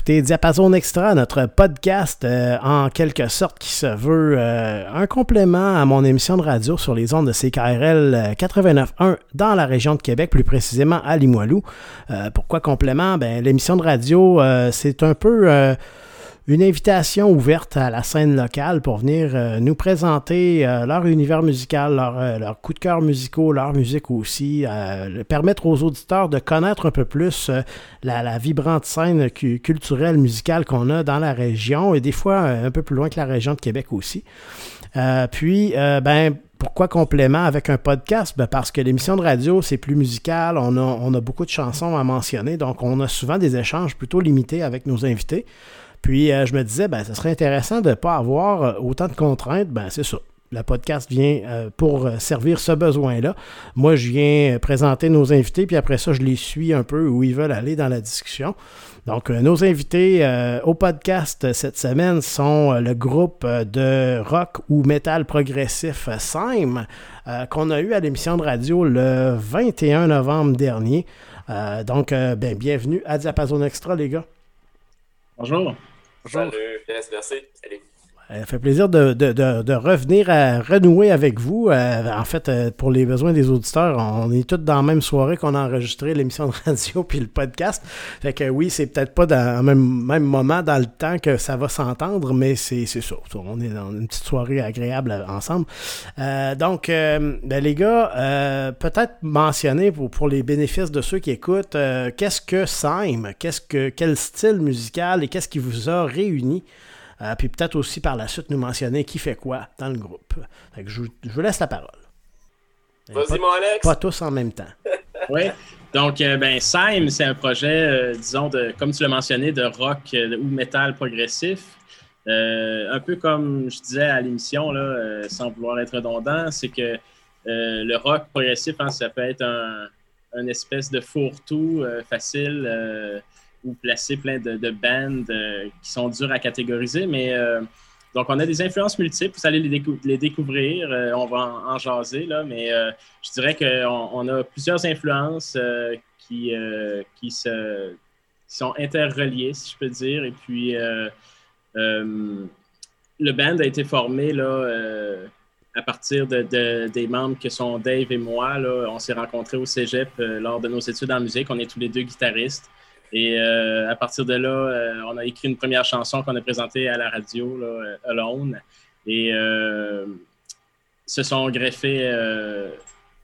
écoutez Diapason Extra, notre podcast euh, en quelque sorte qui se veut euh, un complément à mon émission de radio sur les ondes de CKRL 89.1 dans la région de Québec, plus précisément à Limoilou. pourquoi complément? Ben, l'émission de radio, c'est un peu une invitation ouverte à la scène locale pour venir euh, nous présenter euh, leur univers musical, leur, euh, coup de cœur musicaux, leur musique aussi, permettre aux auditeurs de connaître un peu plus la, vibrante scène culturelle, musicale qu'on a dans la région et des fois un peu plus loin que la région de Québec aussi. puis, ben, pourquoi complément avec un podcast? Ben parce que l'émission de radio, c'est plus musical, on a, on a beaucoup de chansons à mentionner, donc on a souvent des échanges plutôt limités avec nos invités. Puis euh, je me disais, ben, ce serait intéressant de ne pas avoir euh, autant de contraintes. Ben, c'est ça. Le podcast vient euh, pour servir ce besoin-là. Moi, je viens présenter nos invités, puis après ça, je les suis un peu où ils veulent aller dans la discussion. Donc, nos invités au podcast cette semaine sont le groupe de rock ou métal progressif Sime, qu'on a eu à l'émission de radio le 21 novembre dernier. donc, ben, bienvenue à Diapason Extra, les gars. Bonjour. Salut, merci. Salut. Ça euh, fait plaisir de, revenir à renouer avec vous. Euh, en fait, euh, pour les besoins des auditeurs, on est tous dans la même soirée qu'on a enregistré l'émission de radio puis le podcast. Fait que oui, c'est peut-être pas dans le même, moment dans le temps que ça va s'entendre, mais c'est ça. On est dans une petite soirée agréable ensemble. donc, ben, les gars, peut-être mentionner pour, pour les bénéfices de ceux qui écoutent, qu'est-ce que Sime? Qu'est-ce que quel style musical et qu'est-ce qui vous a réuni? Euh, puis peut-être aussi par la suite nous mentionner qui fait quoi dans le groupe. je, vous laisse la parole. Vas-y, mon Alex. Pas tous en même temps. oui. Donc, euh, ben, Sime, c'est un projet, euh, disons, de, comme tu l'as mentionné, de rock ou métal progressif. un peu comme je disais à l'émission, sans vouloir être redondant, c'est que le rock progressif, hein, ça peut être un, un espèce de fourre-tout facile ou placer plein de, de bands euh, qui sont durs à catégoriser, mais euh, donc on a des influences multiples, vous allez les, découvrir, euh, on va en, jaser, là, mais je dirais qu'on on a plusieurs influences qui, qui, se, sont interreliées, si je peux dire, et puis le band a été formé là, à partir de, des membres que sont Dave et moi. Là, on s'est rencontrés au cégep lors de nos études en musique. On est tous les deux guitaristes. Et euh, à partir de là, euh, on a écrit une première chanson qu'on a présentée à la radio, là, euh, Alone. Et se sont greffés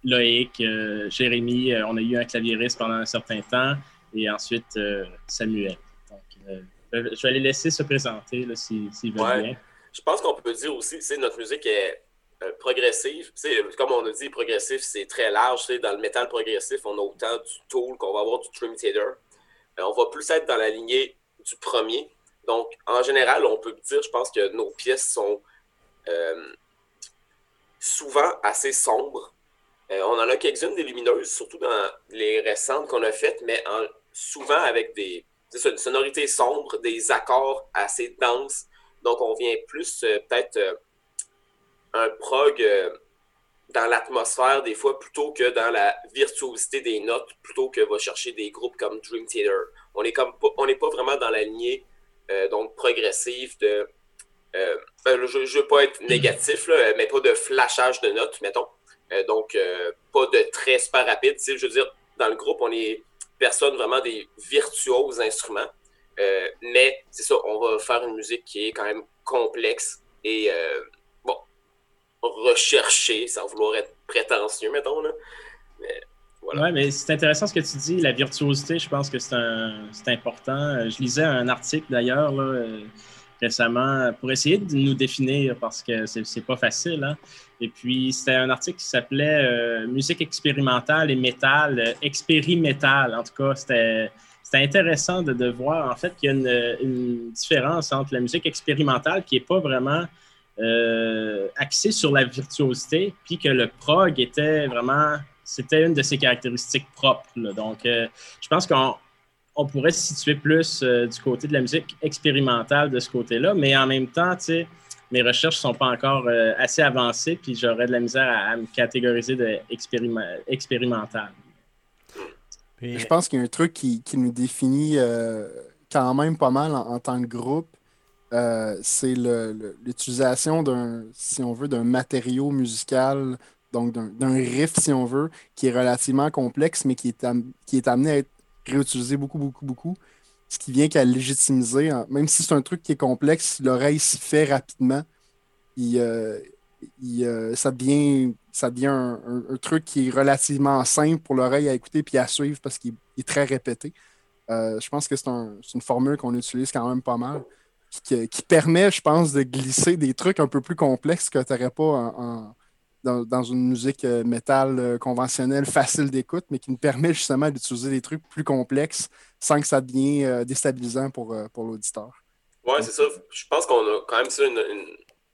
Loïc, Jérémy, on a eu un claviériste pendant un certain temps, et ensuite Samuel. Donc, je vais les laisser se présenter s'ils si, veulent bien. Je pense qu'on peut dire aussi, que notre musique est progressive. comme on a dit, progressif, c'est très large. Dans le métal progressif, on a autant du Tool qu'on va avoir du Trim Theater. Euh, on va plus être dans la lignée du premier. Donc, en général, on peut dire, je pense que nos pièces sont euh, souvent assez sombres. Euh, on en a quelques-unes des lumineuses, surtout dans les récentes qu'on a faites, mais souvent avec des, sonorités sombres, des accords assez denses. Donc, on vient plus peut-être un prog dans l'atmosphère des fois plutôt que dans la virtuosité des notes, plutôt que va chercher des groupes comme Dream Theater. On n'est on n'est pas vraiment dans la lignée euh, donc progressive de euh, ben, je ne veux pas être négatif, mais pas de flashage de notes, mettons. Euh, donc, pas de très super rapide. Je veux dire, dans le groupe, on est personne vraiment des virtuoses instruments. mais c'est ça, on va faire une musique qui est quand même complexe et recherché, sans vouloir être prétentieux, mettons. Là. Ouais, mais c'est intéressant ce que tu dis, la virtuosité, je pense que c'est important. Je lisais un article d'ailleurs euh, récemment pour essayer de nous définir parce que c'est pas facile. Hein. Et puis, c'était un article qui s'appelait euh, Musique expérimentale et métal, euh, expérimétal. En tout cas, c'était intéressant de, de, voir en fait qu'il y a une, une, différence entre la musique expérimentale qui n'est pas vraiment euh, axé sur la virtuosité, puis que le prog était vraiment, c'était une de ses caractéristiques propres. Donc, euh, je pense qu'on on pourrait se situer plus euh, du côté de la musique expérimentale de ce côté-là, mais en même temps, tu sais, mes recherches ne sont pas encore assez avancées, puis j'aurais de la misère à, me catégoriser d'expérimental. Je pense qu'il y a un truc qui, qui nous définit quand même pas mal en, tant que groupe, euh, c'est l'utilisation d'un, si on veut, d'un matériau musical, donc d'un riff, si on veut, qui est relativement complexe, mais qui est, qui est amené à être réutilisé beaucoup, beaucoup, beaucoup. Ce qui vient qu'à légitimiser, même si c'est un truc qui est complexe, l'oreille s'y fait rapidement. Euh, euh, ça devient, ça devient un, truc qui est relativement simple pour l'oreille à écouter puis à suivre parce qu'il est très répété. Je pense que c'est une formule qu'on utilise quand même pas mal, qui, permet, je pense, de glisser des trucs un peu plus complexes que tu n'aurais pas dans, une musique euh, métal conventionnelle facile d'écoute, mais qui nous permet justement d'utiliser des trucs plus complexes sans que ça devienne déstabilisant pour, pour l'auditeur. Oui, c'est ça. Je pense qu'on a quand même ça une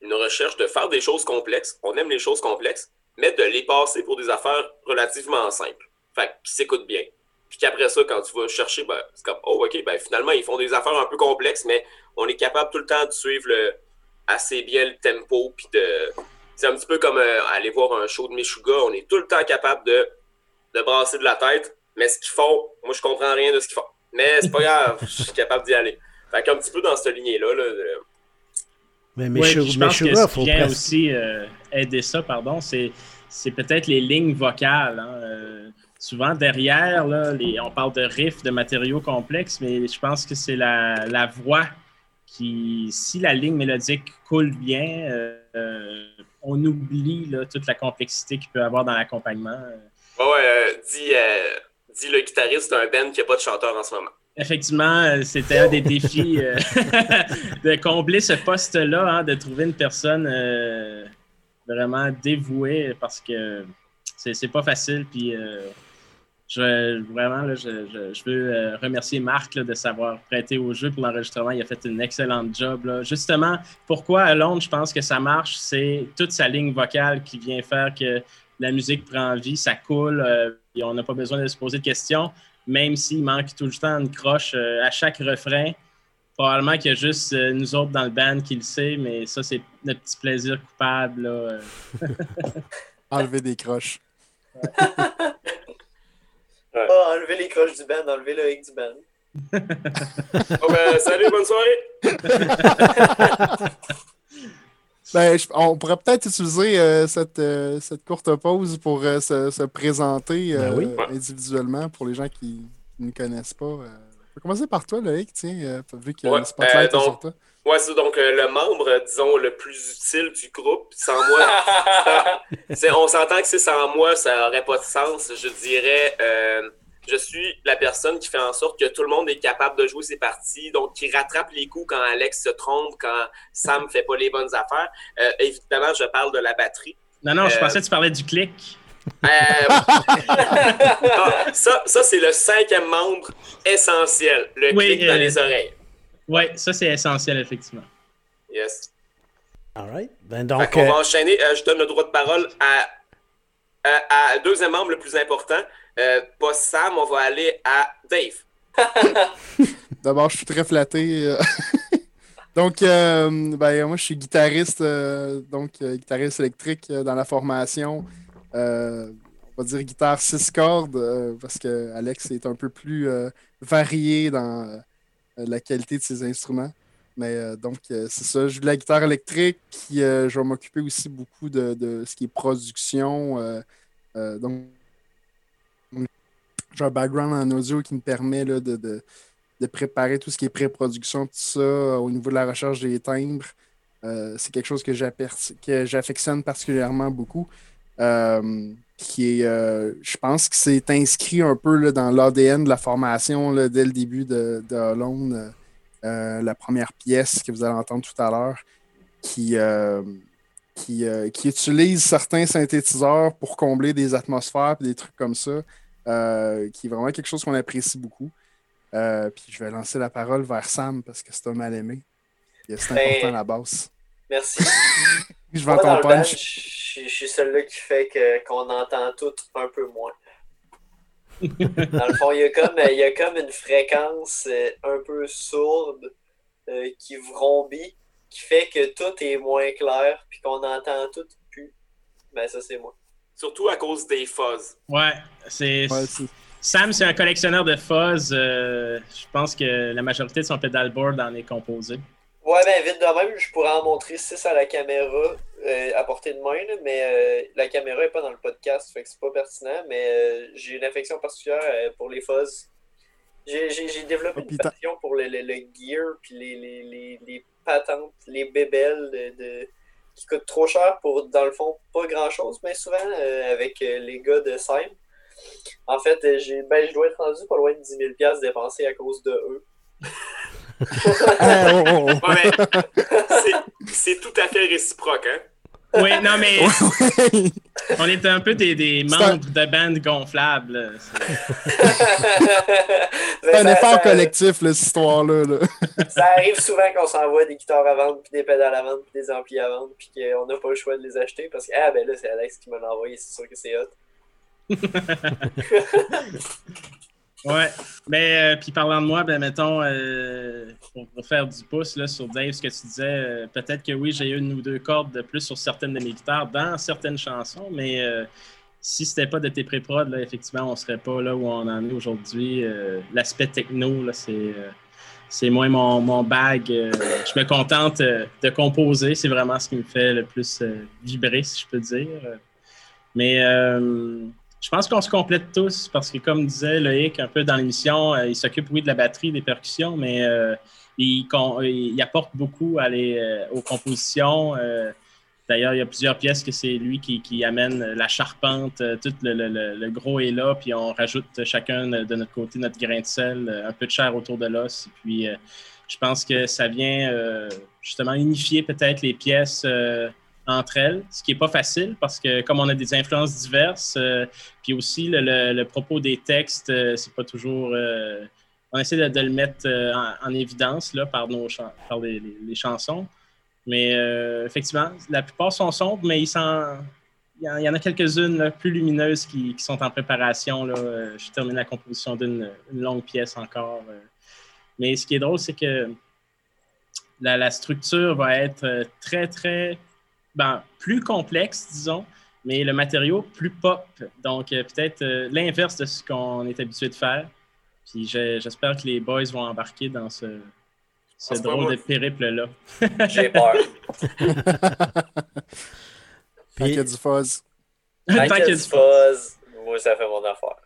une recherche de faire des choses complexes. On aime les choses complexes, mais de les passer pour des affaires relativement simples. Fait qui s'écoutent bien. Puis qu'après ça, quand tu vas chercher, ben, c'est comme, oh, OK, ben, finalement, ils font des affaires un peu complexes, mais on est capable tout le temps de suivre le, assez bien le tempo. Puis de. C'est un petit peu comme euh, aller voir un show de Meshuga. On est tout le temps capable de, de brasser de la tête, mais ce qu'ils font, moi, je comprends rien de ce qu'ils font. Mais c'est pas grave, je suis capable d'y aller. Fait qu'un petit peu dans cette lignée-là, là mais, mais je pense que ce qui vient aussi euh, aider ça, pardon, c'est, peut-être les lignes vocales. Hein. Euh, souvent, derrière, là, on parle de riffs, de matériaux complexes, mais je pense que c'est la, voix si la ligne mélodique coule bien, euh, on oublie toute la complexité qu'il peut avoir dans l'accompagnement. ouais, dit, dit le guitariste d'un band qui n'a pas de chanteur en ce moment. Effectivement, euh, c'était un des défis euh, de combler ce poste-là, hein, de trouver une personne euh, vraiment dévouée parce que c'est pas facile. Puis je, vraiment, là, je, veux remercier Marc de s'avoir prêté au jeu pour l'enregistrement. Il a fait une excellente job. Justement, pourquoi à Londres, je pense que ça marche, c'est toute sa ligne vocale qui vient faire que la musique prend vie, ça coule, et on n'a pas besoin de se poser de questions même s'il manque tout le temps une croche euh, à chaque refrain. Probablement qu'il y a juste euh, nous autres dans le band qui le sait, mais ça, c'est notre petit plaisir coupable. Euh. enlever des croches. oh, enlever les croches du band, enlever le hic du band. oh ben, salut, bonne soirée! Ben, on pourrait peut-être utiliser euh, cette, euh, cette, courte pause pour euh, se, présenter ben individuellement pour les gens qui, ne connaissent pas. On peut commencer par toi, Loïc, tiens, vu que le spotlight donc, sur toi. Ouais, c'est donc le membre, disons, le plus utile du groupe. Sans moi, on s'entend que c'est sans moi, ça n'aurait pas de sens. Je dirais je suis la personne qui fait en sorte que tout le monde est capable de jouer ses parties, donc qui rattrape les coups quand Alex se trompe, quand Sam ne fait pas les bonnes affaires. Euh, évidemment, je parle de la batterie. Non, non, je euh, pensais que tu parlais du clic. Euh, ah, ça, ça c'est le cinquième membre essentiel, le clic dans les oreilles. Oui, ça c'est essentiel, effectivement. Yes. All right. Ben donc, on va enchaîner. je donne le droit de parole à, à, à deuxième membre le plus important, euh, pas Sam, on va aller à Dave. D'abord, je suis très flatté. Euh. donc, euh, ben, moi, je suis guitariste, donc guitariste électrique dans la formation. On va dire guitare 6 cordes, parce que Alex est un peu plus varié dans la qualité de ses instruments. Mais donc, c'est ça. Je joue de la guitare électrique. je vais m'occuper aussi beaucoup de, de, ce qui est production. donc, j'ai un background en audio qui me permet de, de, préparer tout ce qui est pré-production, tout ça, au niveau de la recherche des timbres. Euh, c'est quelque chose que j'affectionne particulièrement beaucoup. Euh, qui est, euh, je pense que c'est inscrit un peu dans l'ADN de la formation dès le début de, de Hollande, la première pièce que vous allez entendre tout à l'heure, qui, qui, qui, utilise certains synthétiseurs pour combler des atmosphères et des trucs comme ça. Euh, qui est vraiment quelque chose qu'on apprécie beaucoup. Euh, puis je vais lancer la parole vers Sam parce que c'est un mal aimé. C'est ben, important la basse. Merci. je vais entendre punch. Je, suis celui-là qui fait qu'on entend tout un peu moins. Dans le fond, il y, a comme, il y a comme une fréquence euh, un peu sourde qui vrombit, qui fait que tout est moins clair, puis qu'on entend tout plus. Ben, ça, c'est moi. Surtout à cause des fuzz. Ouais, c'est. Sam, c'est un collectionneur de fuzz. Euh, je pense que la majorité de son pedalboard en est composé. Ouais, ben vite de même, je pourrais en montrer 6 à la caméra euh, à portée de main, mais euh, la caméra n'est pas dans le podcast, fait que c'est pas pertinent, mais j'ai une affection particulière pour les fuzz. J'ai développé une passion pour le, gear, puis les, les, les, patentes, les bébelles de, qui coûtent trop cher pour, dans le fond, pas grand-chose, mais souvent avec les gars de Sim. En fait, j'ai ben, je dois être rendu pas loin de 10 000 dépensés à cause de eux. c'est tout à fait réciproque, hein? Oui, non, mais on est un peu des, des membres de bandes gonflables. C'est un effort collectif, cette histoire-là. Ça arrive souvent qu'on s'envoie des guitares à vendre, puis des pédales à vendre, puis des amplis à vendre, puis qu'on n'a pas le choix de les acheter parce que, ah ben là, c'est Alex qui m'a envoyé, c'est sûr que c'est hot. Ouais. Mais euh, puis parlant de moi, ben mettons, euh, pour, faire du pouce là, sur Dave, ce que tu disais, euh, peut-être que oui, j'ai eu une ou deux cordes de plus sur certaines de mes guitares dans certaines chansons, mais si c'était pas de tes pré-prod, là, effectivement, on serait pas là où on en est aujourd'hui. L'aspect techno, là, c'est c'est moins mon, mon bag. je me contente de composer. C'est vraiment ce qui me fait le plus vibrer, si je peux dire. Mais je pense qu'on se complète tous parce que, comme disait Loïc un peu dans l'émission, euh, il s'occupe, oui, de la batterie, des percussions, mais euh, il, apporte beaucoup euh, aux compositions. D'ailleurs, il y a plusieurs pièces que c'est lui qui, amène la charpente, tout le, le, le, gros est là, puis on rajoute chacun de notre côté notre grain de sel, un peu de chair autour de l'os. Puis je pense que ça vient justement unifier peut-être les pièces entre elles, ce qui n'est pas facile parce que comme on a des influences diverses, euh, puis aussi le, propos des textes, euh, c'est pas toujours... Euh, on essaie de, le mettre en, évidence là, par, nos par les, chansons. Mais effectivement, la plupart sont sombres, mais il, il y en a quelques-unes plus lumineuses qui, sont en préparation. Là. je termine la composition d'une longue pièce encore. Mais ce qui est drôle, c'est que la structure va être très, très ben, plus complexe, disons, mais le matériau plus pop. Donc, euh, peut-être euh, l'inverse de ce qu'on est habitué de faire. Puis j'espère que les boys vont embarquer dans ce, ce drôle de périple-là. J'ai peur. Tant qu'il y a du fuzz. Tant qu'il y a du fuzz, moi, ça fait mon affaire.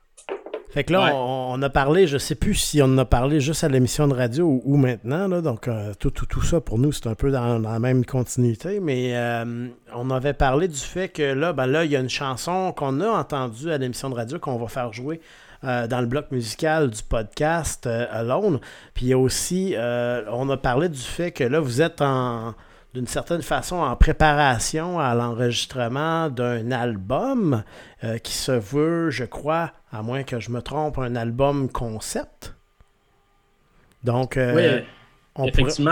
Fait que là, on, a parlé, je sais plus si on en a parlé juste à l'émission de radio ou, maintenant, là, donc euh, tout, tout, tout, ça pour nous, c'est un peu dans, la même continuité, mais euh, on avait parlé du fait que là, ben là, il y a une chanson qu'on a entendue à l'émission de radio qu'on va faire jouer euh, dans le bloc musical du podcast Alone. Puis il y a aussi, on a parlé du fait que là, vous êtes en d'une certaine façon en préparation à l'enregistrement d'un album qui se veut, je crois, à moins que je me trompe, un album concept. Donc, euh, oui, effectivement,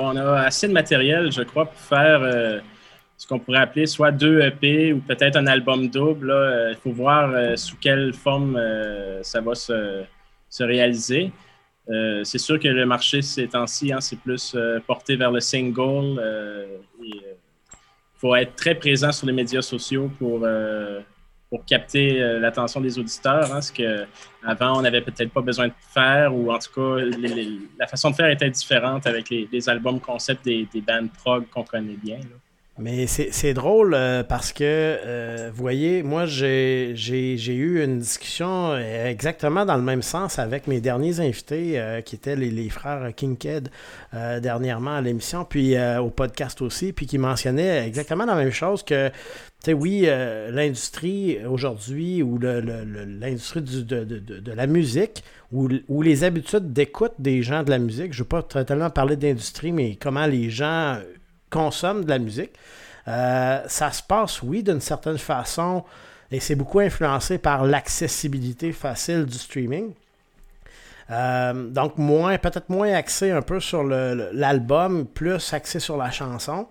on a, assez de matériel, je crois, pour faire euh, ce qu'on pourrait appeler soit deux EP ou peut-être un album double. Euh, il faut voir sous quelle forme ça va se, réaliser. C'est sûr que le marché ces temps-ci, hein, c'est plus porté vers le single. il faut être très présent sur les médias sociaux pour pour capter euh, l'attention des auditeurs, hein, ce qu'avant on n'avait peut-être pas besoin de faire, ou en tout cas la façon de faire était différente avec les, albums concept des, des bands prog qu'on connaît bien. Mais c'est drôle euh, parce que, euh, vous voyez, moi, j'ai eu une discussion exactement dans le même sens avec mes derniers invités, qui étaient les, les frères Kinked, dernièrement à l'émission, puis au podcast aussi, puis qui mentionnaient exactement la même chose que sais, oui, euh, l'industrie aujourd'hui ou l'industrie de, de, la musique ou, les habitudes d'écoute des gens de la musique, je ne veux pas tellement parler d'industrie, mais comment les gens consomment de la musique, euh, ça se passe, oui, d'une certaine façon, et c'est beaucoup influencé par l'accessibilité facile du streaming. Euh, donc, moins, peut-être moins axé un peu sur l'album, plus axé sur la chanson,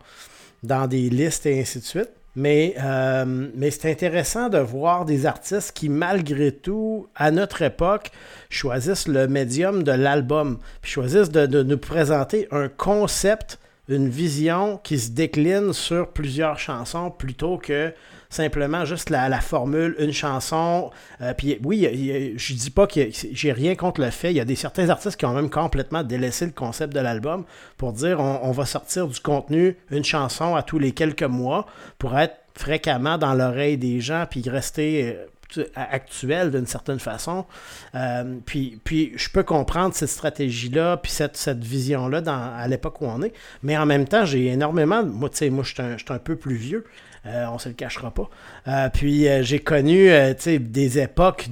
dans des listes et ainsi de suite. Mais, euh, mais c'est intéressant de voir des artistes qui, malgré tout, à notre époque, choisissent le médium de l'album, choisissent de, nous présenter un concept, une vision qui se décline sur plusieurs chansons plutôt que simplement juste la, formule, une chanson. Euh, puis oui, je dis pas que j'ai rien contre le fait. Il y a des certains artistes qui ont même complètement délaissé le concept de l'album pour dire on, va sortir du contenu, une chanson à tous les quelques mois pour être fréquemment dans l'oreille des gens puis rester euh, actuel d'une certaine façon. Euh, puis, je peux comprendre cette stratégie-là, puis cette, cette vision-là à l'époque où on est. Mais en même temps, j'ai énormément. Moi, tu sais, moi, je suis un, peu plus vieux. Euh, on se le cachera pas. Euh, puis euh, j'ai connu des époques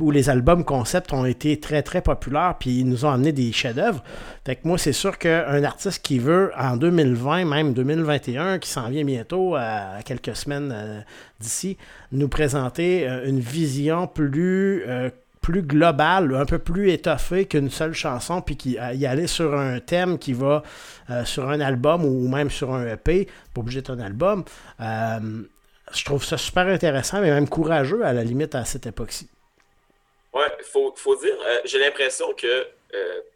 où les albums concept ont été très très populaires, puis ils nous ont amené des chefs-d'œuvre. Fait moi, c'est sûr qu'un artiste qui veut en 2020, même 2021, qui s'en vient bientôt à quelques semaines d'ici, nous présenter une vision plus plus global, un peu plus étoffé qu'une seule chanson, puis qui y aller sur un thème qui va euh, sur un album ou même sur un EP, pas obligé d'être un album. Euh, je trouve ça super intéressant, mais même courageux à la limite à cette époque-ci. Ouais, il faut, dire, euh, j'ai l'impression que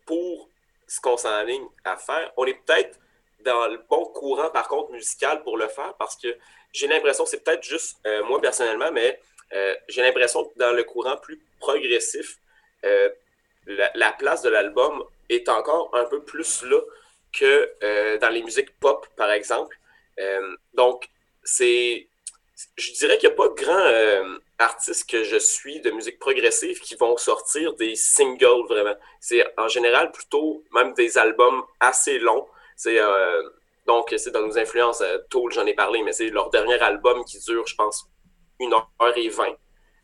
pour ce qu'on s'enligne à faire, on est peut-être dans le bon courant, par contre, musical pour le faire, parce que j'ai l'impression, c'est peut-être juste moi personnellement, mais j'ai l'impression que dans le courant plus progressif, euh, la, place de l'album est encore un peu plus là que euh, dans les musiques pop, par exemple. Euh, donc, c'est. Je dirais qu'il n'y a pas grand artiste que je suis de musique progressive qui vont sortir des singles vraiment. C'est en général plutôt même des albums assez longs. C'est donc c'est dans nos influences. Tool, j'en ai parlé, mais c'est leur dernier album qui dure, je pense, une heure et vingt.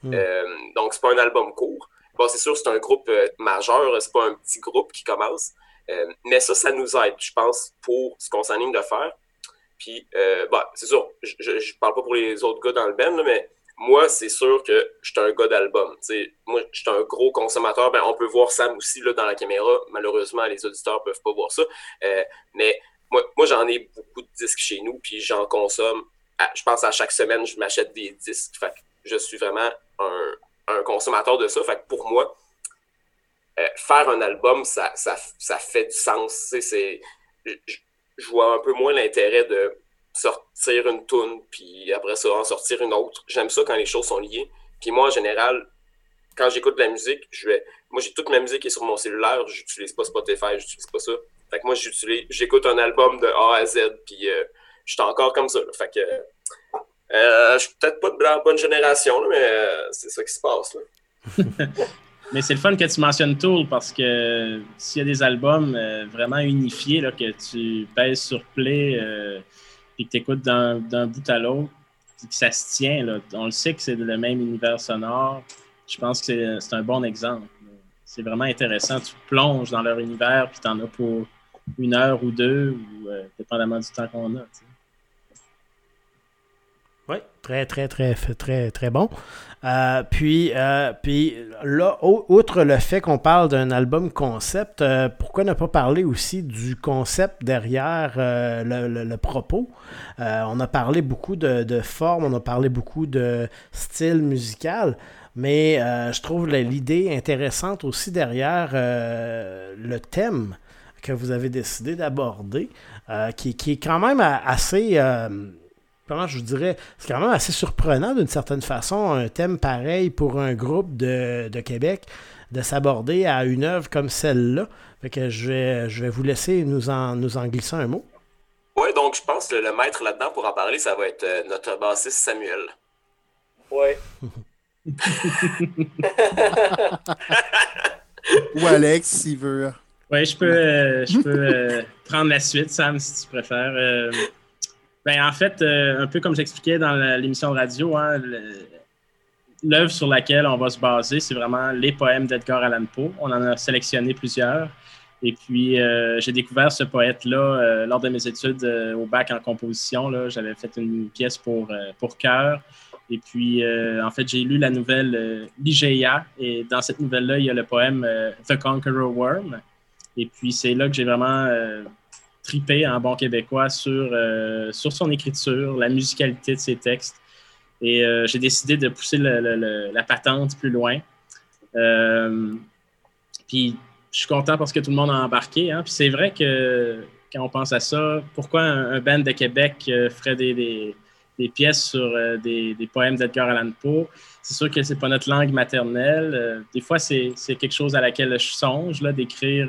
Hmm. Euh, donc, c'est pas un album court. Bon, c'est sûr, c'est un groupe euh, majeur, c'est pas un petit groupe qui commence. Euh, mais ça, ça nous aide, je pense, pour ce qu'on s'anime de faire. Puis, bah, c'est sûr, je, ne parle pas pour les autres gars dans le band, mais moi, c'est sûr que je suis un gars d'album. Moi, je suis un gros consommateur. Ben, on peut voir Sam aussi là, dans la caméra. Malheureusement, les auditeurs peuvent pas voir ça. mais moi, moi j'en ai beaucoup de disques chez nous, puis j'en consomme. Je pense à chaque semaine, je m'achète des disques. Fait je suis vraiment un, consommateur de ça. Fait que pour moi, euh, faire un album, ça, fait du sens. Je, vois un peu moins l'intérêt de sortir une tune, puis après ça, en sortir une autre. J'aime ça quand les choses sont liées. Puis moi, en général, quand j'écoute la musique, je vais. Moi, j'ai toute ma musique qui est sur mon cellulaire, j'utilise pas Spotify, j'utilise pas ça. Fait que moi, j'écoute un album de A à Z, puis euh, suis encore comme ça. Fait que euh, je suis peut-être pas de la bonne génération, mais euh, c'est ça qui se passe. mais c'est le fun que tu mentionnes Tool parce que s'il y a des albums euh, vraiment unifiés, là, que tu pèses sur play et que tu écoutes d'un bout à l'autre, que ça se tient, là, on le sait que c'est le même univers sonore. Je pense que c'est un bon exemple. C'est vraiment intéressant. Tu plonges dans leur univers, puis tu en as pour une heure ou deux, ou dépendamment du temps qu'on a. Oui, très, très, très, très, très bon. Euh, puis, euh, puis là, outre le fait qu'on parle d'un album concept, euh, pourquoi ne pas parler aussi du concept derrière le, propos? on a parlé beaucoup de, forme, on a parlé beaucoup de style musical, mais je trouve l'idée intéressante aussi derrière le thème que vous avez décidé d'aborder, qui, est quand même assez comment je vous dirais, c'est quand même assez surprenant d'une certaine façon, un thème pareil pour un groupe de, Québec, de s'aborder à une œuvre comme celle-là. Fait que je vais, je vais vous laisser nous en, nous en glisser un mot. Oui, donc je pense que le maître là-dedans pour en parler, ça va être euh, notre bassiste Samuel. Oui. Ou Alex, s'il veut. Oui, je peux, euh, je peux euh, prendre la suite, Sam, si tu préfères. Ben, en fait, euh, un peu comme j'expliquais dans l'émission de radio, hein, l'œuvre sur laquelle on va se baser, c'est vraiment les poèmes d'Edgar Allan Poe. On en a sélectionné plusieurs. Et puis, euh, j'ai découvert ce poète-là euh, lors de mes études au bac en composition. J'avais fait une pièce pour, pour chœur. Et puis, en fait, j'ai lu la nouvelle Ligeia. Et dans cette nouvelle-là, il y a le poème The Conqueror Worm. Et puis, c'est là que j'ai vraiment tripé en bon québécois sur, euh, sur son écriture, la musicalité de ses textes. Et euh, j'ai décidé de pousser la patente plus loin. Euh, puis je suis content parce que tout le monde a embarqué. Hein. Puis c'est vrai que quand on pense à ça, pourquoi un, band de Québec ferait des, des pièces sur des, des, poèmes d'Edgar Allan Poe? C'est sûr que c'est pas notre langue maternelle. des fois, c'est quelque chose à laquelle je songe, d'écrire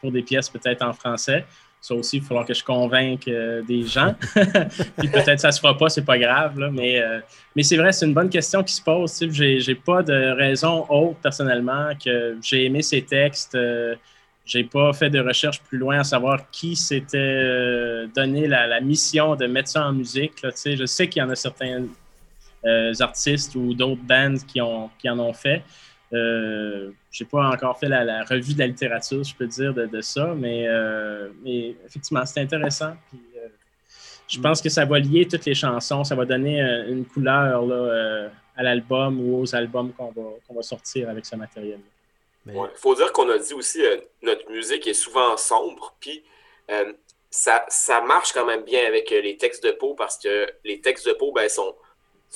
pour des pièces peut-être en français. Ça aussi, il va falloir que je convainque euh, des gens. Puis peut-être ça ne se fera pas, c'est pas grave. mais euh, mais c'est vrai, c'est une bonne question qui se pose. J'ai, j'ai pas de raison autre personnellement que j'ai aimé ces textes. Euh, j'ai pas fait de recherche plus loin à savoir qui s'était donné la, mission de mettre ça en musique. Là, je sais qu'il y en a certains artistes ou d'autres bands qui, ont, qui en ont fait. Euh, je n'ai pas encore fait la, revue de la littérature, je peux dire, de, ça, mais, euh, mais effectivement, c'est intéressant. Euh, je pense que ça va lier toutes les chansons, ça va donner une couleur là, à l'album ou aux albums qu'on va, va, sortir avec ce matériel. Il faut dire qu'on a dit aussi notre musique est souvent sombre, puis ça, ça, marche quand même bien avec les textes de peau parce que les textes de peau ben, sont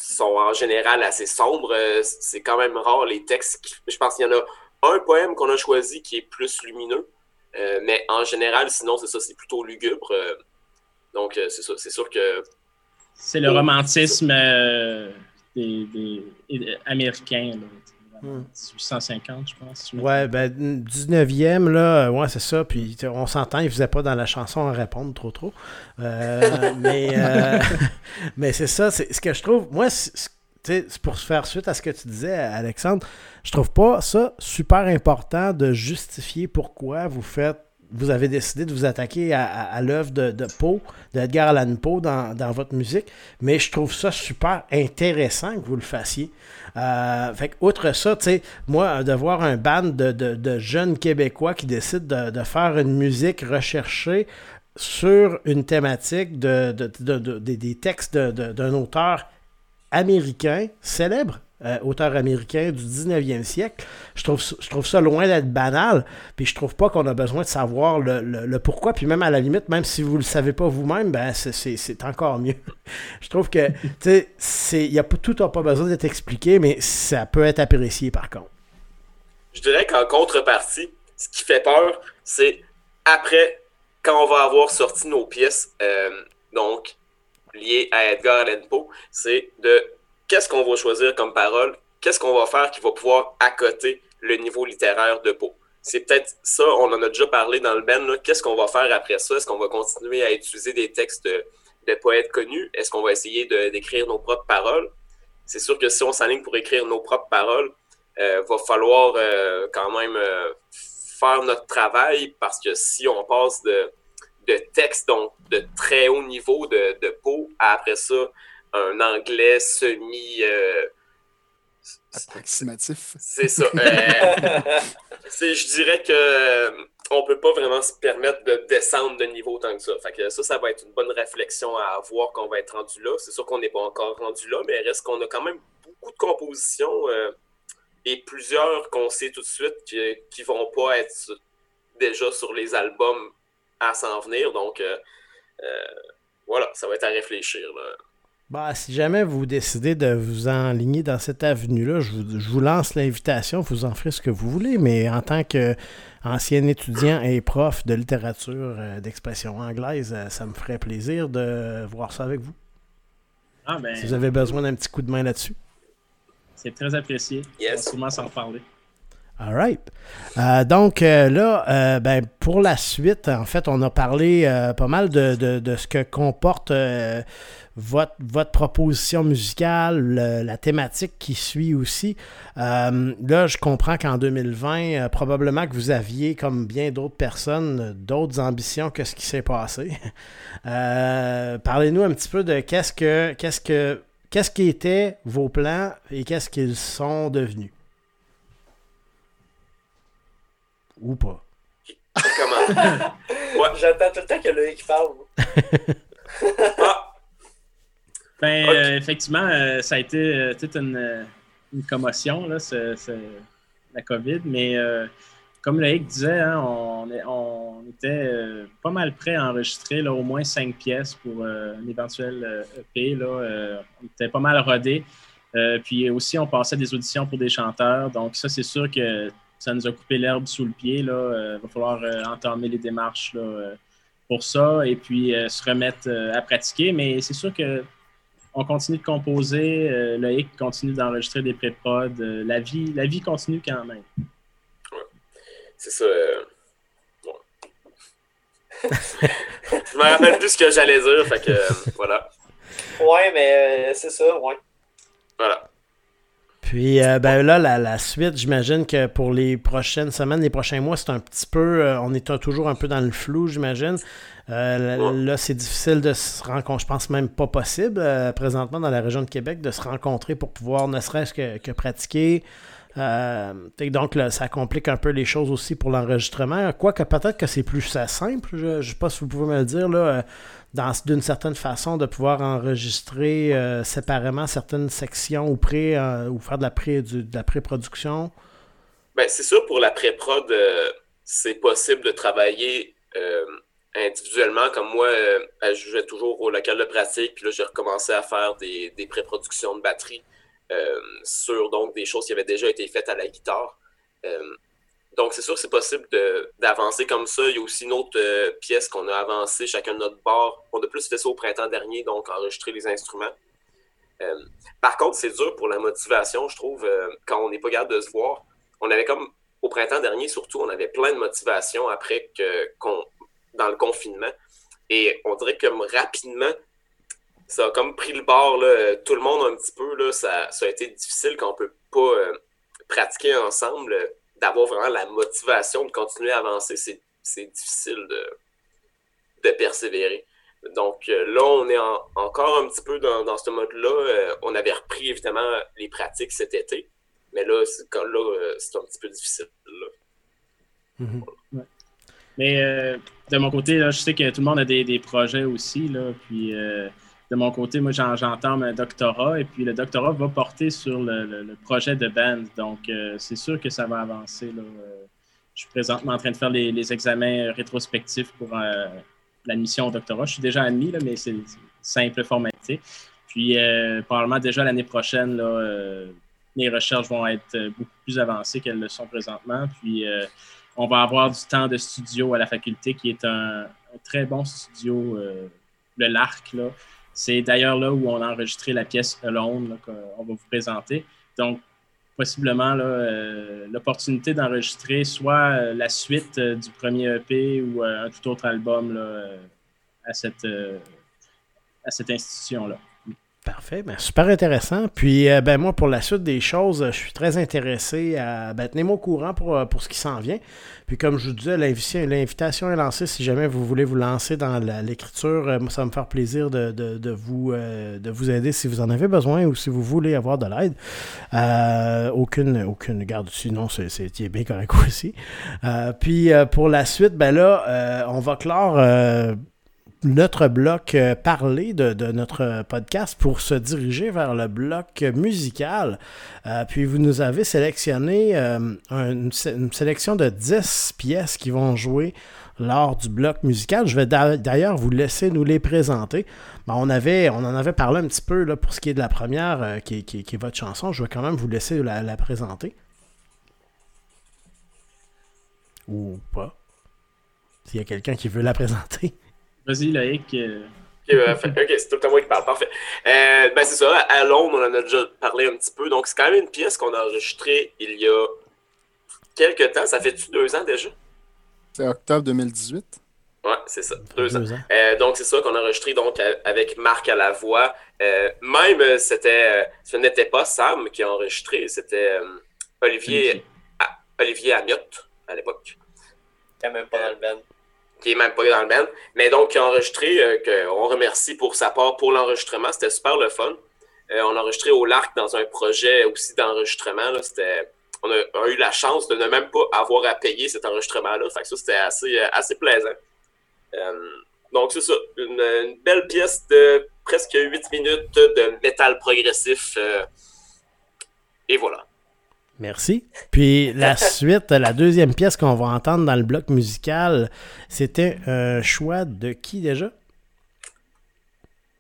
sont en général assez sombres. Euh, c'est quand même rare les textes. je pense qu'il y en a un poème qu'on a choisi qui est plus lumineux, euh, mais en général, sinon, c'est ça, c'est plutôt lugubre. Euh, donc, c'est ça, c'est sûr que. C'est le romantisme des, américain. 1850, je pense. ouais, ben, 19e, là, ouais, c'est ça. Puis on s'entend, il ne faisait pas dans la chanson en répondre trop, trop. Euh, mais euh, mais c'est ça, c'est ce que je trouve. Moi, c'est pour faire suite à ce que tu disais, Alexandre, je trouve pas ça super important de justifier pourquoi vous faites vous avez décidé de vous attaquer à, l'œuvre de, de, Poe, d'Edgar Allan Poe dans, votre musique, mais je trouve ça super intéressant que vous le fassiez. Euh, fait outre ça, tu sais, moi, de voir un band de, jeunes Québécois qui décident de, faire une musique recherchée sur une thématique de, des textes d'un auteur américain célèbre, euh, auteur américain du 19e siècle. Je trouve, je trouve ça loin d'être banal, puis je trouve pas qu'on a besoin de savoir le, pourquoi, puis même à la limite, même si vous le savez pas vous-même, ben c'est encore mieux. je trouve que, tu sais, y a, tout n'a pas besoin d'être expliqué, mais ça peut être apprécié par contre. Je dirais qu'en contrepartie, ce qui fait peur, c'est après, quand on va avoir sorti nos pièces, euh, donc liées à Edgar Allan Poe, c'est de qu'est-ce qu'on va choisir comme parole, qu'est-ce qu'on va faire qui va pouvoir accoter le niveau littéraire de Poe. C'est peut-être ça, on en a déjà parlé dans le Ben, qu'est-ce qu'on va faire après ça? Est-ce qu'on va continuer à utiliser des textes de, poètes connus? Est-ce qu'on va essayer d'écrire nos propres paroles? C'est sûr que si on s'aligne pour écrire nos propres paroles, il euh, va falloir euh, quand même euh, faire notre travail parce que si on passe de, de textes donc de très haut niveau de, de à après ça un anglais semi. Euh, Approximatif. C'est ça. Euh, je dirais que euh, on peut pas vraiment se permettre de descendre de niveau tant que ça. Fait que ça, ça va être une bonne réflexion à avoir qu'on va être rendu là. C'est sûr qu'on n'est pas encore rendu là, mais reste qu'on a quand même beaucoup de compositions et plusieurs qu'on sait tout de suite qui, qui vont pas être déjà sur les albums à s'en venir. Donc voilà, ça va être à réfléchir. Là. Bah, si jamais vous décidez de vous enligner dans cette avenue-là, je vous, lance l'invitation, vous en ferez ce que vous voulez, mais en tant qu'ancien étudiant et prof de littérature euh, d'expression anglaise, euh, ça me ferait plaisir de voir ça avec vous. Ah, ben, si vous avez besoin d'un petit coup de main là-dessus. C'est très apprécié. Yes. On va sûrement s'en parler. All right. Euh, donc là, ben, pour la suite, en fait, on a parlé pas mal de, de, ce que comporte votre, votre proposition musicale, la thématique qui suit aussi. Euh, là, je comprends qu'en 2020, euh, probablement que vous aviez, comme bien d'autres personnes, d'autres ambitions que ce qui s'est passé. Euh, parlez-nous un petit peu de qu'est-ce que qu'est-ce que qu'est-ce qui étaient vos plans et qu'est-ce qu'ils sont devenus? Ou pas. Comment? J'attends tout le temps que Loïc parle. ah, ben, euh, effectivement, euh, ça a été euh, toute une, commotion, là, la COVID, mais comme Loïc disait, hein, on, on, était pas mal prêt à enregistrer là, au moins cinq pièces pour un éventuel EP. Là, on était pas mal rodé. puis aussi, on passait des auditions pour des chanteurs. Donc, ça, c'est sûr que ça nous a coupé l'herbe sous le pied. Il va falloir entamer les démarches pour ça et puis se remettre à pratiquer. Mais c'est sûr que on continue de composer, euh, Loïc continue d'enregistrer des pré-prod. Euh, la, vie, la vie continue quand même. C'est ça. Euh, je me rappelle plus ce que j'allais dire, fait que voilà. Ouais, mais c'est ça, ouais. Voilà. Puis ben là, la, suite, j'imagine que pour les prochaines semaines, les prochains mois, c'est un petit peu. on est toujours un peu dans le flou, j'imagine. Euh, là, c'est difficile de se rencontrer. Je pense même pas possible euh, présentement dans la région de Québec de se rencontrer pour pouvoir ne serait-ce que, pratiquer. Euh, donc, ça complique un peu les choses aussi pour l'enregistrement. Quoique peut-être que c'est plus simple, je ne sais pas si vous pouvez me le dire, là, d'une certaine façon, de pouvoir enregistrer séparément certaines sections ou, pré, ou faire de la, pré-production. Ben, c'est sûr, pour la pré-prod, c'est possible de travailler individuellement, comme moi, euh, je jouais toujours au local de pratique, puis là, j'ai recommencé à faire des, des pré-productions de batterie euh, sur donc des choses qui avaient déjà été faites à la guitare. Euh, donc, c'est sûr que c'est possible d'avancer comme ça. Il y a aussi une autre pièce qu'on a avancée chacun de notre bord. On a plus fait ça au printemps dernier, donc enregistrer les instruments. par contre, c'est dur pour la motivation, je trouve, quand on n'est pas capable de se voir. On avait comme, au printemps dernier surtout, on avait plein de motivation après qu'on dans le confinement. Et on dirait que rapidement, ça a comme pris le bord. Là. Tout le monde un petit peu, là, ça, ça a été difficile quand on peut pas euh, pratiquer ensemble, d'avoir vraiment la motivation de continuer à avancer. C'est difficile de, de persévérer. Donc euh, là, on est encore un petit peu dans, dans ce mode-là. Euh, on avait repris évidemment les pratiques cet été, mais là, c'est un petit peu difficile. Mm-hmm. Mais euh, de mon côté, je sais que tout le monde a des, projets aussi. Là, puis euh, de mon côté, moi, j'entends un doctorat et puis le doctorat va porter sur le, projet de band. Donc, euh, c'est sûr que ça va avancer. je suis présentement en train de faire les, examens rétrospectifs pour l'admission au doctorat. Je suis déjà admis, là, mais c'est simple formalité. Puis, probablement déjà l'année prochaine, là, les recherches vont être beaucoup plus avancées qu'elles le sont présentement. Puis, on va avoir du temps de studio à la faculté qui est un, très bon studio, euh, le LARC. C'est d'ailleurs là où on a enregistré la pièce Alone qu'on va vous présenter. Donc, possiblement euh, l'opportunité d'enregistrer soit euh, la suite du premier EP ou un tout autre album à cette, à cette institution-là. Parfait, ben, super intéressant. Puis euh, ben moi, pour la suite des choses, je suis très intéressé à ben, tenez-moi au courant pour, euh, pour ce qui s'en vient. Puis comme je vous disais, l'invitation est lancée. Si jamais vous voulez vous lancer dans l'écriture, euh, ça va me faire plaisir de, vous, de vous aider si vous en avez besoin ou si vous voulez avoir de l'aide. aucune, aucune garde sinon c'est bien correct aussi. puis pour la suite, ben là, on va clore notre bloc euh, parlé de, notre podcast pour se diriger vers le bloc musical. Euh, puis vous nous avez sélectionné euh, une, sélection de 10 pièces qui vont jouer lors du bloc musical. Je vais d'ailleurs vous laisser nous les présenter. Ben, on, avait, on en avait parlé un petit peu là, pour ce qui est de la première, qui, est votre chanson. Je vais quand même vous laisser la, la présenter. Ou pas. S'il y a quelqu'un qui veut la présenter. Vas-y, Loïc. Euh. ok, c'est tout à moi qui parle. Parfait. Euh, ben, c'est ça. À Londres, on en a déjà parlé un petit peu. Donc, c'est quand même une pièce qu'on a enregistrée il y a quelques temps. Ça fait-tu deux ans déjà? C'est octobre 2018. Ouais, c'est ça. Deux, ans. Euh, donc, c'est ça qu'on a enregistré donc, avec Marc à la voix. même, c'était, ce n'était pas Sam qui a enregistré, c'était Olivier, Olivier Amiotte à l'époque. Quand même pas dans le band qui est même pas dans le band, mais donc qui a enregistré, euh, qu'on remercie pour sa part pour l'enregistrement. C'était super le fun. Euh, on a enregistré au LARC dans un projet aussi d'enregistrement. On a, eu la chance de ne même pas avoir à payer cet enregistrement-là. Fait que ça, c'était assez, euh, assez plaisant. donc, c'est ça. Une, belle pièce de presque 8 minutes de métal progressif. et voilà. Merci. Puis la suite, la deuxième pièce qu'on va entendre dans le bloc musical, c'était un choix de qui déjà?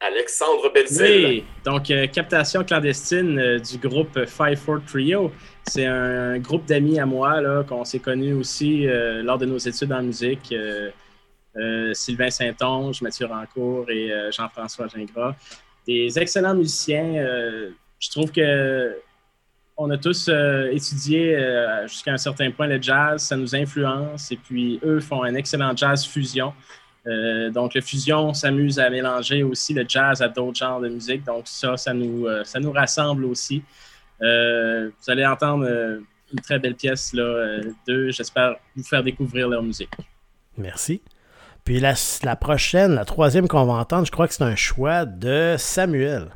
Alexandre Belzil. Oui, donc euh, captation clandestine euh, du groupe Five Four Trio. C'est un, groupe d'amis à moi là, qu'on s'est connus aussi euh, lors de nos études en musique. Sylvain Saint-Onge, Mathieu Rancourt et Jean-François Gingras. des excellents musiciens. je trouve que on a tous étudié jusqu'à un certain point le jazz, ça nous influence, et puis eux font un excellent jazz fusion. donc, le fusion s'amuse à mélanger aussi le jazz à d'autres genres de musique. Donc, ça, ça nous, ça nous rassemble aussi. vous allez entendre une très belle pièce là, euh, d'eux. J'espère vous faire découvrir leur musique. Merci. Puis la prochaine, la troisième qu'on va entendre, je crois que c'est un choix de Samuel.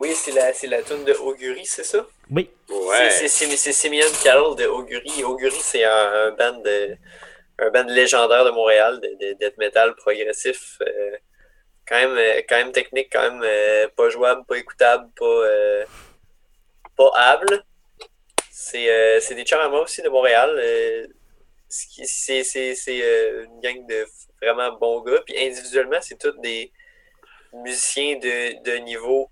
Oui, c'est la, c'est la tune de Augury, c'est ça? Oui. Ouais. C'est, c'est, Simeon Carroll de Augury. Augury, c'est un, band de, un band légendaire de Montréal, de, death metal progressif. Euh, quand, même, euh, quand même technique, quand même pas jouable, pas écoutable, pas, pas hable. Euh, c'est des chums à moi aussi de Montréal. Euh, c'est euh, une gang de vraiment bons gars. Puis individuellement, c'est tous des musiciens de, de niveau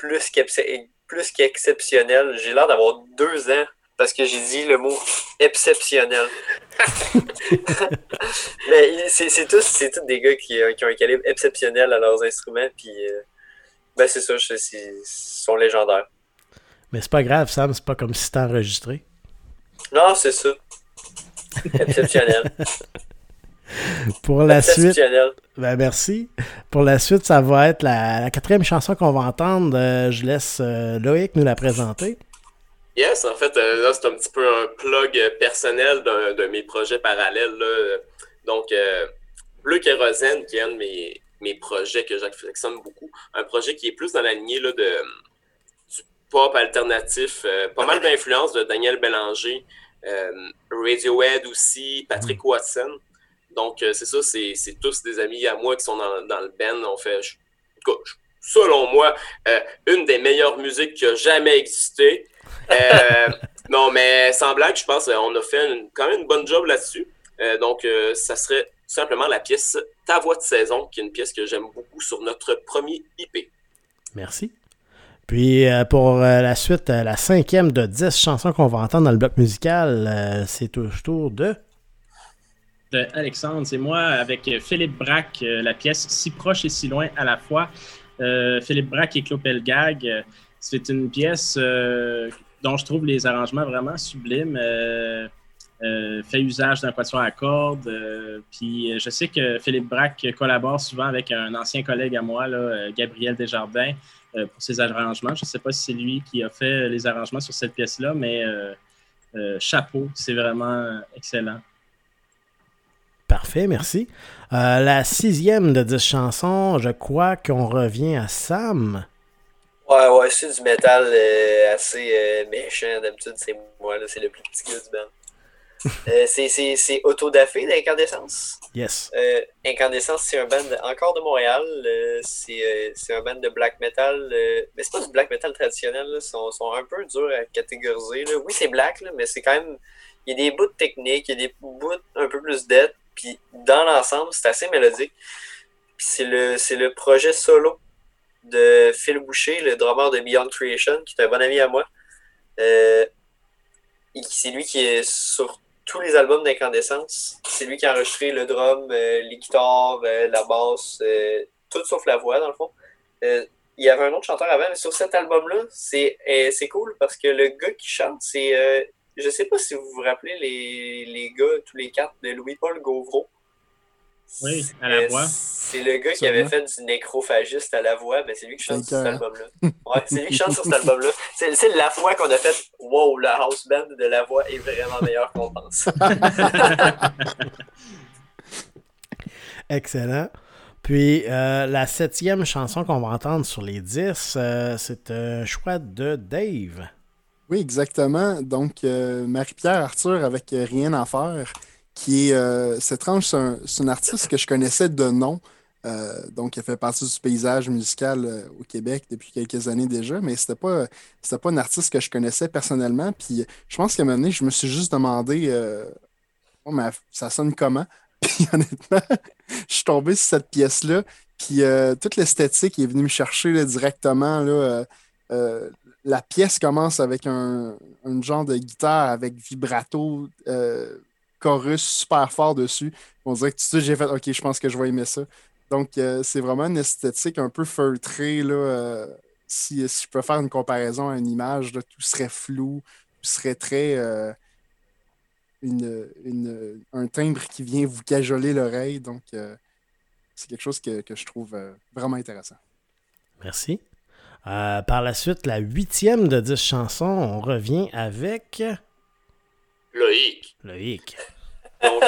plus qu'exceptionnel. J'ai l'air d'avoir deux ans parce que j'ai dit le mot exceptionnel. Mais c'est tous, tous des gars qui, qui, ont un calibre exceptionnel à leurs instruments. Puis, ben c'est ça, ils sont légendaires. Mais c'est pas grave, Sam, c'est pas comme si c'était enregistré. Non, c'est ça. Exceptionnel. Pour la suite. Ben merci. Pour la suite, ça va être la, quatrième chanson qu'on va entendre. Euh, je laisse euh, Loïc nous la présenter. Yes, en fait, euh, là, c'est un petit peu un plug personnel d'un de mes projets parallèles. Donc, Bleu Kérosène, qui est un de mes, mes projets que j'affectionne beaucoup. Un projet qui est plus dans la lignée là, de pop alternatif, euh, pas mal d'influence de Daniel Bélanger, euh, Radiohead aussi, Patrick mm. Watson. Donc, euh, c'est ça, c'est tous des amis à moi qui sont dans, dans le band. On fait, selon moi, une des meilleures musiques qui a jamais existé. non, mais sans blague, je pense qu'on a fait quand même une bonne job là-dessus. donc, ça serait simplement la pièce Ta voix de saison, qui est une pièce que j'aime beaucoup sur notre premier IP. Merci. Puis euh, pour euh, la suite, euh, la cinquième de dix chansons qu'on va entendre dans le bloc musical, c'est toujours de... Alexandre, c'est moi avec Philippe Braque, la pièce Si proche et si loin à la fois. Philippe Braque et Clopelgag, c'est une pièce dont je trouve les arrangements vraiment sublimes. fait usage d'un quatuor à cordes. puis je sais que Philippe Braque collabore souvent avec un ancien collègue à moi, Gabriel Desjardins. Euh, pour ses arrangements. Je ne sais pas si c'est lui qui a fait les arrangements sur cette pièce-là, mais euh, euh, chapeau, c'est vraiment excellent. Parfait, merci. la sixième de 10 chansons, je crois qu'on revient à Sam. Ouais, ouais, c'est du métal assez méchant. D'habitude, c'est moi, c'est le plus petit gars du band. Euh, c'est Autodafé d'Incandescence. Yes. Euh, Incandescence, c'est un band encore de Montréal. Euh, c'est un band de black metal. mais c'est pas du black metal traditionnel. Ils sont, sont, un peu durs à catégoriser. Oui, c'est black, mais c'est quand même. Il y a des bouts techniques, il y a des bouts un peu plus dead. Puis dans l'ensemble, c'est assez mélodique. Puis c'est le, le projet solo de Phil Boucher, le drummer de Beyond Creation, qui est un bon ami à moi. c'est lui qui est sur tous les albums d'Incandescence. C'est lui qui a enregistré le drum, euh, les guitares, euh, la basse, euh, tout sauf la voix, dans le fond. il y avait un autre chanteur avant, mais sur cet album-là, c'est cool parce que le gars qui chante, c'est. Je sais pas si vous vous rappelez les, les gars, tous les quatre, de Louis-Paul Gauvreau. Oui, à la voix. C'est le gars qui avait fait du nécrophagiste à la voix, mais c'est lui qui chante sur cet album-là. Ouais, c'est lui qui chante sur cet album-là. C'est la fois qu'on a fait Wow, la house band de la voix est vraiment meilleure qu'on pense. Excellent. Puis euh, la septième chanson qu'on va entendre sur les dix, euh, c'est un choix de Dave. Oui, exactement. Donc, euh, Marie-Pierre Arthur avec Rien à faire qui est euh, c'est étrange, c'est un, artiste que je connaissais de nom. Euh, donc, il fait partie du paysage musical euh, au Québec depuis quelques années déjà, mais c'était pas, pas un artiste que je connaissais personnellement. Puis, je pense qu'à un moment donné, je me suis juste demandé, oh, mais ça sonne comment? Puis, honnêtement, je suis tombé sur cette pièce-là. Puis, toute l'esthétique est venue me chercher directement. Là, la pièce commence avec un, genre de guitare avec vibrato chorus super fort dessus. On dirait que tout suite, j'ai fait OK, je pense que je vais aimer ça. Donc, euh, c'est vraiment une esthétique un peu feutrée. Là, euh, si, je peux faire une comparaison à une image, là, tout serait flou, tout serait très. Euh, une, un timbre qui vient vous cajoler l'oreille. Donc, c'est quelque chose que je trouve vraiment intéressant. Merci. Par la suite, la huitième de dix chansons, on revient avec. Loïc. Loïc. Donc,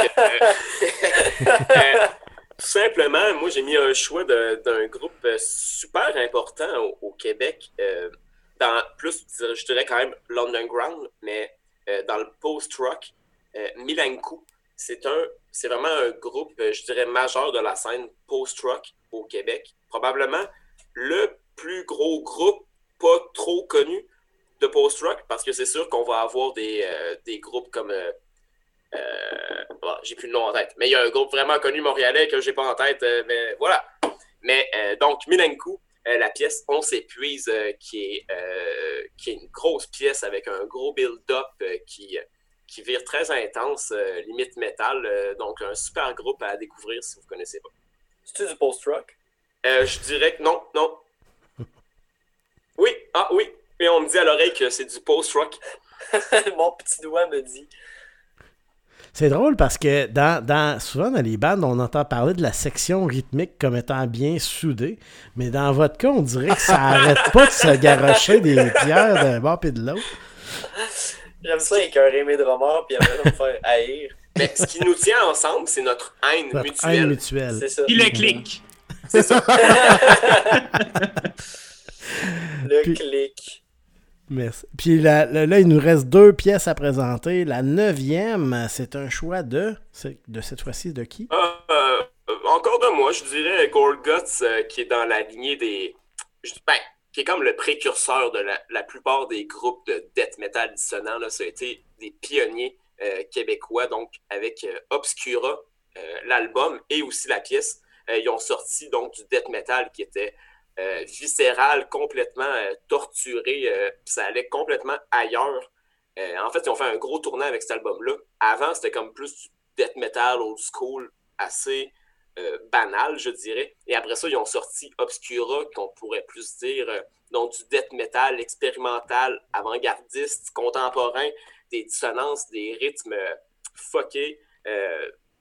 tout simplement, moi, j'ai mis un choix d'un groupe euh, super important au, Québec, euh, dans plus, je dirais quand même l'underground, mais euh, dans le post-rock, Milankou. C'est un, c'est vraiment un groupe, je dirais, majeur de la scène post-rock au Québec. Probablement le plus gros groupe pas trop connu de post-rock, parce que c'est sûr qu'on va avoir des, des groupes comme euh, j'ai plus le nom en tête. Mais il y a un groupe vraiment connu montréalais que j'ai pas en tête. Euh, mais voilà. Mais euh, donc, Milenko, la pièce On s'épuise, qui, est, qui est une grosse pièce avec un gros build-up qui, qui vire très intense, limite métal. donc, un super groupe à découvrir si vous ne connaissez pas. C'est-tu du post-rock? je dirais que non, non. Oui, ah oui. Et on me dit à l'oreille que c'est du post-rock. Mon petit doigt me dit. C'est drôle parce que dans, dans, souvent dans les bandes, on entend parler de la section rythmique comme étant bien soudée, mais dans votre cas, on dirait que ça arrête pas de se garrocher des pierres d'un bord et de l'autre. J'aime ça écœurer mes drummers puis après me faire haïr. Mais ce qui nous tient ensemble, c'est notre haine notre mutuelle. Haine mutuelle. C'est ça. Puis le clic. C'est ça. le clic. Merci. Puis là, là, il nous reste deux pièces à présenter. La neuvième, c'est un choix de. De cette fois-ci, de qui? Euh, Encore de moi, je dirais Gorguts, euh, qui est dans la lignée des. Ben, qui est comme le précurseur de la, plupart des groupes de death metal dissonant. Là. Ça a été des pionniers euh, québécois, donc avec Obscura, l'album et aussi la pièce. ils ont sorti donc du death metal qui était euh, viscéral, complètement euh, torturé, euh, ça allait complètement ailleurs. en fait, ils ont fait un gros tournant avec cet album-là. Avant, c'était comme plus du death metal old school, assez banal, je dirais. Et après ça, ils ont sorti Obscura, qu'on pourrait plus dire donc du death metal expérimental, avant-gardiste, contemporain, des dissonances, des rythmes fuckés.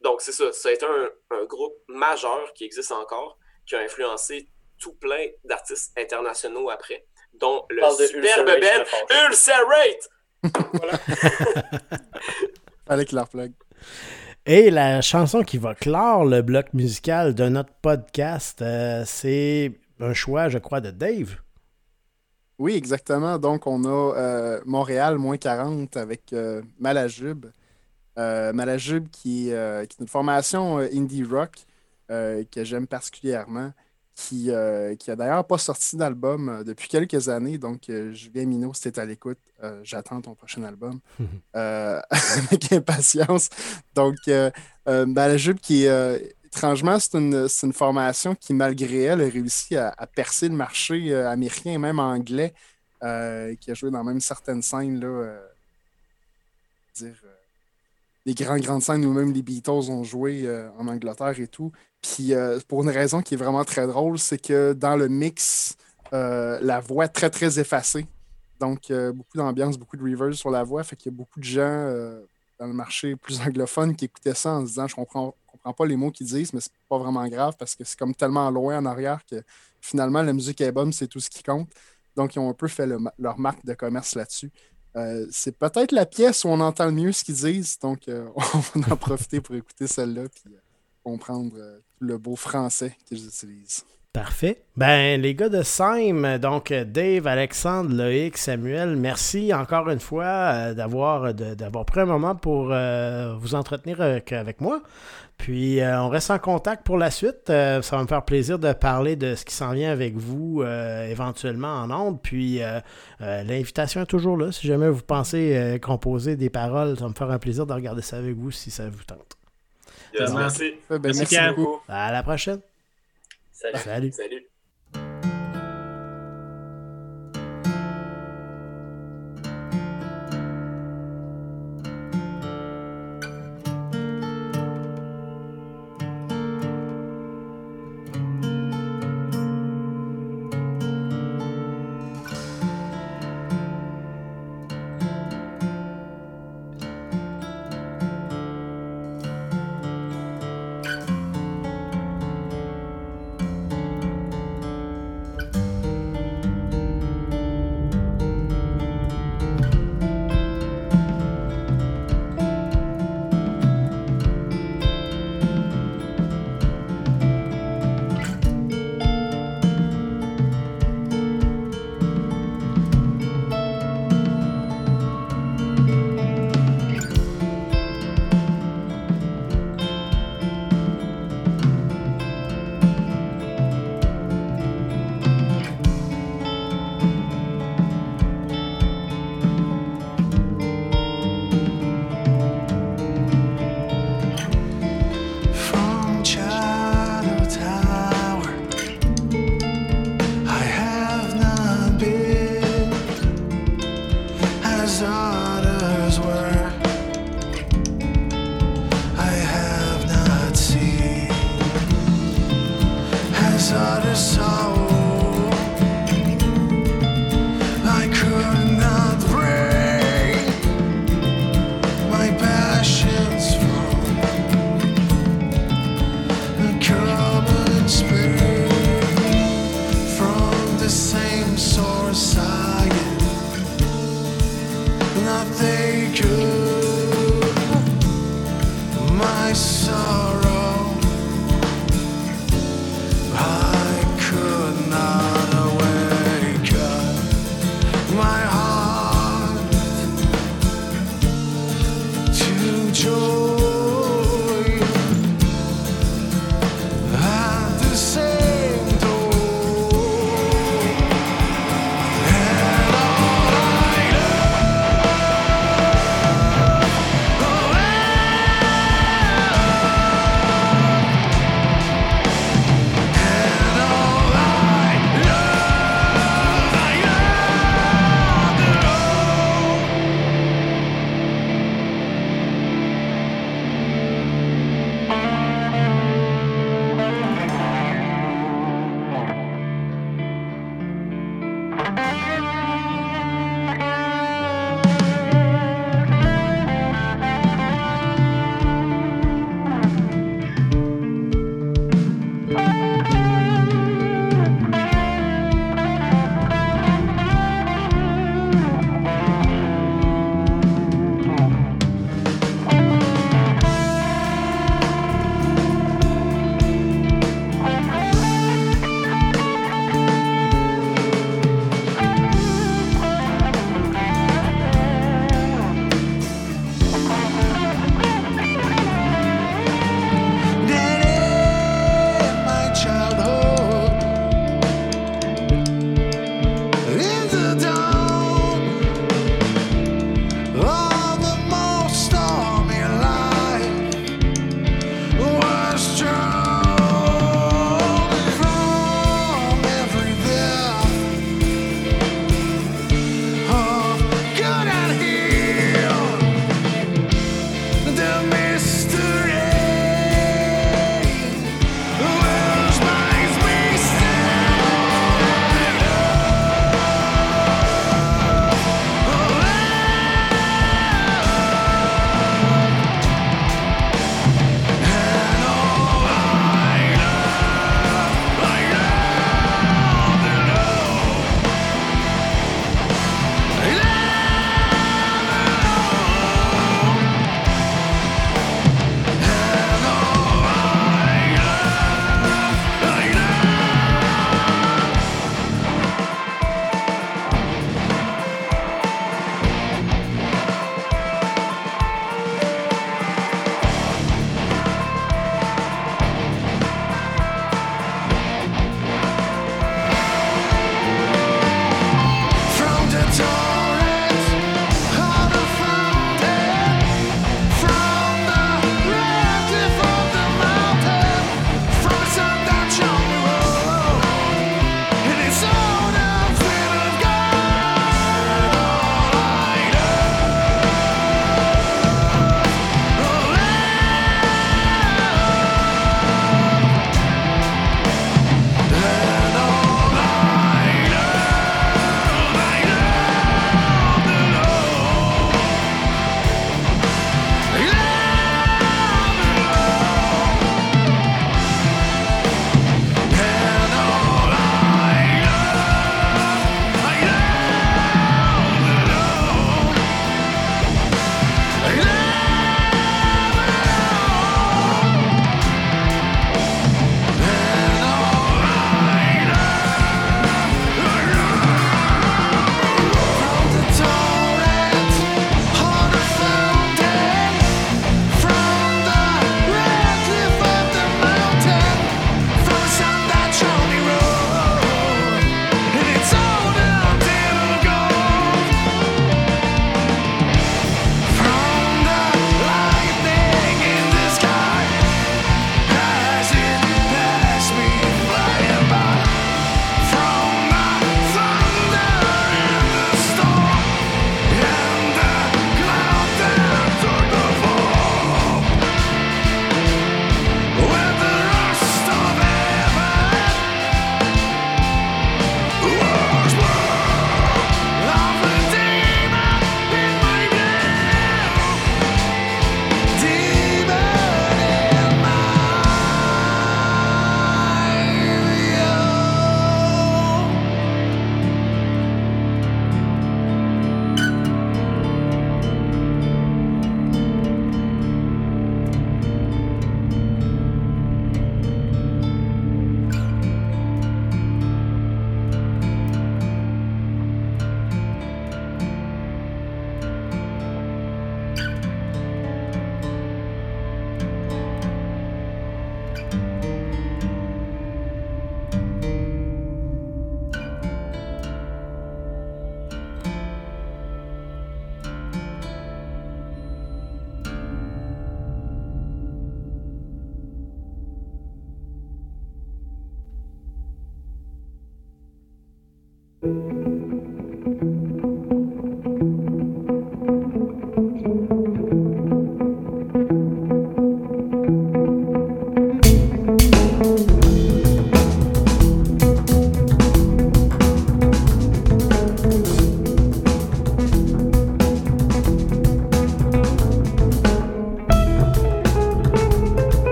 donc, c'est ça. Ça a été un, groupe majeur qui existe encore, qui a influencé tout plein d'artistes internationaux après, dont le superbe bel Ulcerate! voilà. Avec la plug. Et la chanson qui va clore le bloc musical de notre podcast, euh, c'est un choix, je crois, de Dave. Oui, exactement. Donc, on a euh, Montréal moins 40 avec euh, Malajube. Malajube qui, qui, est une formation indie rock que j'aime particulièrement qui, euh, qui a d'ailleurs pas sorti d'album euh, depuis quelques années. Donc, euh, Julien Minot, si tu à l'écoute, j'attends ton prochain album avec impatience. Donc, ben, jupe qui est. étrangement, c'est une, une, formation qui, malgré elle, a réussi à, percer le marché américain et même anglais, qui a joué dans même certaines scènes, là, dire, des grandes, grandes scènes où même les Beatles ont joué en Angleterre et tout. Puis euh, pour une raison qui est vraiment très drôle, c'est que dans le mix, euh, la voix est très très effacée. Donc euh, beaucoup d'ambiance, beaucoup de reverse sur la voix. Fait qu'il y a beaucoup de gens dans le marché plus anglophone qui écoutaient ça en se disant Je comprends, comprends pas les mots qu'ils disent, mais c'est pas vraiment grave parce que c'est comme tellement loin en arrière que finalement la musique est bonne, c'est tout ce qui compte. Donc ils ont un peu fait leur marque de commerce là-dessus. C'est peut-être la pièce où on entend le mieux ce qu'ils disent, donc on va en profiter pour écouter celle-là. Comprendre euh, le beau français qu'ils utilisent. Parfait. Ben, les gars de Sime, donc Dave, Alexandre, Loïc, Samuel, merci encore une fois euh, d'avoir, d'avoir pris un moment pour euh, vous entretenir avec, moi. Puis, on reste en contact pour la suite. ça va me faire plaisir de parler de ce qui s'en vient avec vous éventuellement en ondes. Puis, l'invitation est toujours là. Si jamais vous pensez composer des paroles, ça va me faire un plaisir de regarder ça avec vous si ça vous tente merci. Ben, merci, beaucoup. À la prochaine. Salut. Salut. Ce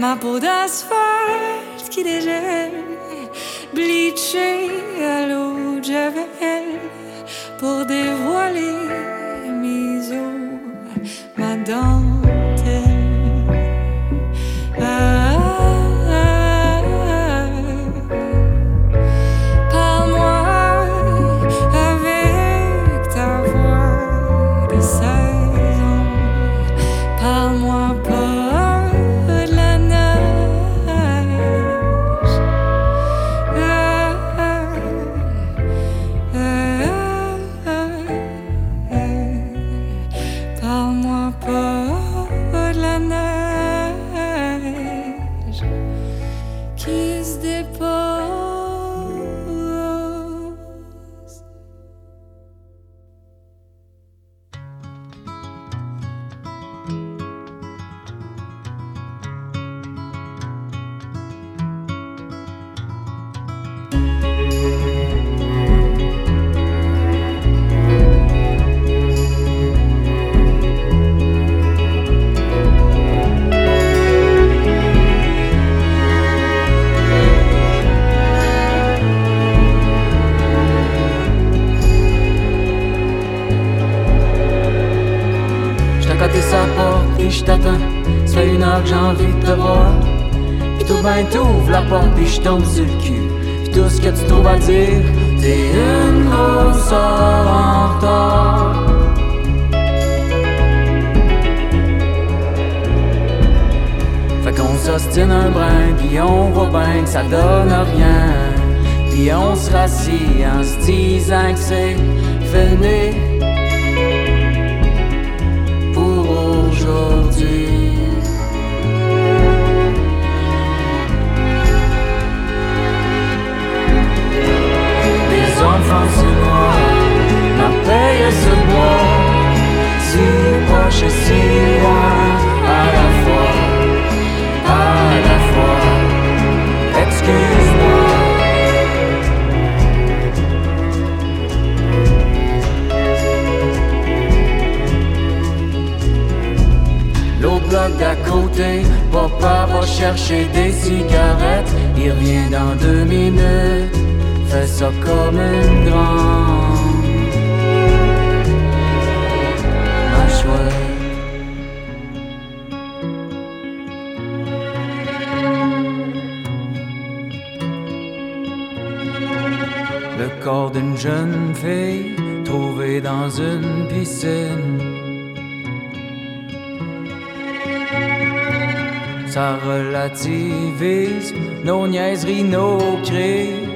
ma peau d'asphalte qui dégèle, bleachée à l'eau de Javel pour dévoiler mes os, ma dent. d'une jeune fille trouvée dans une piscine. Ça relativise nos niaiseries, nos cris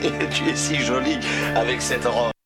tu es si jolie avec cette robe.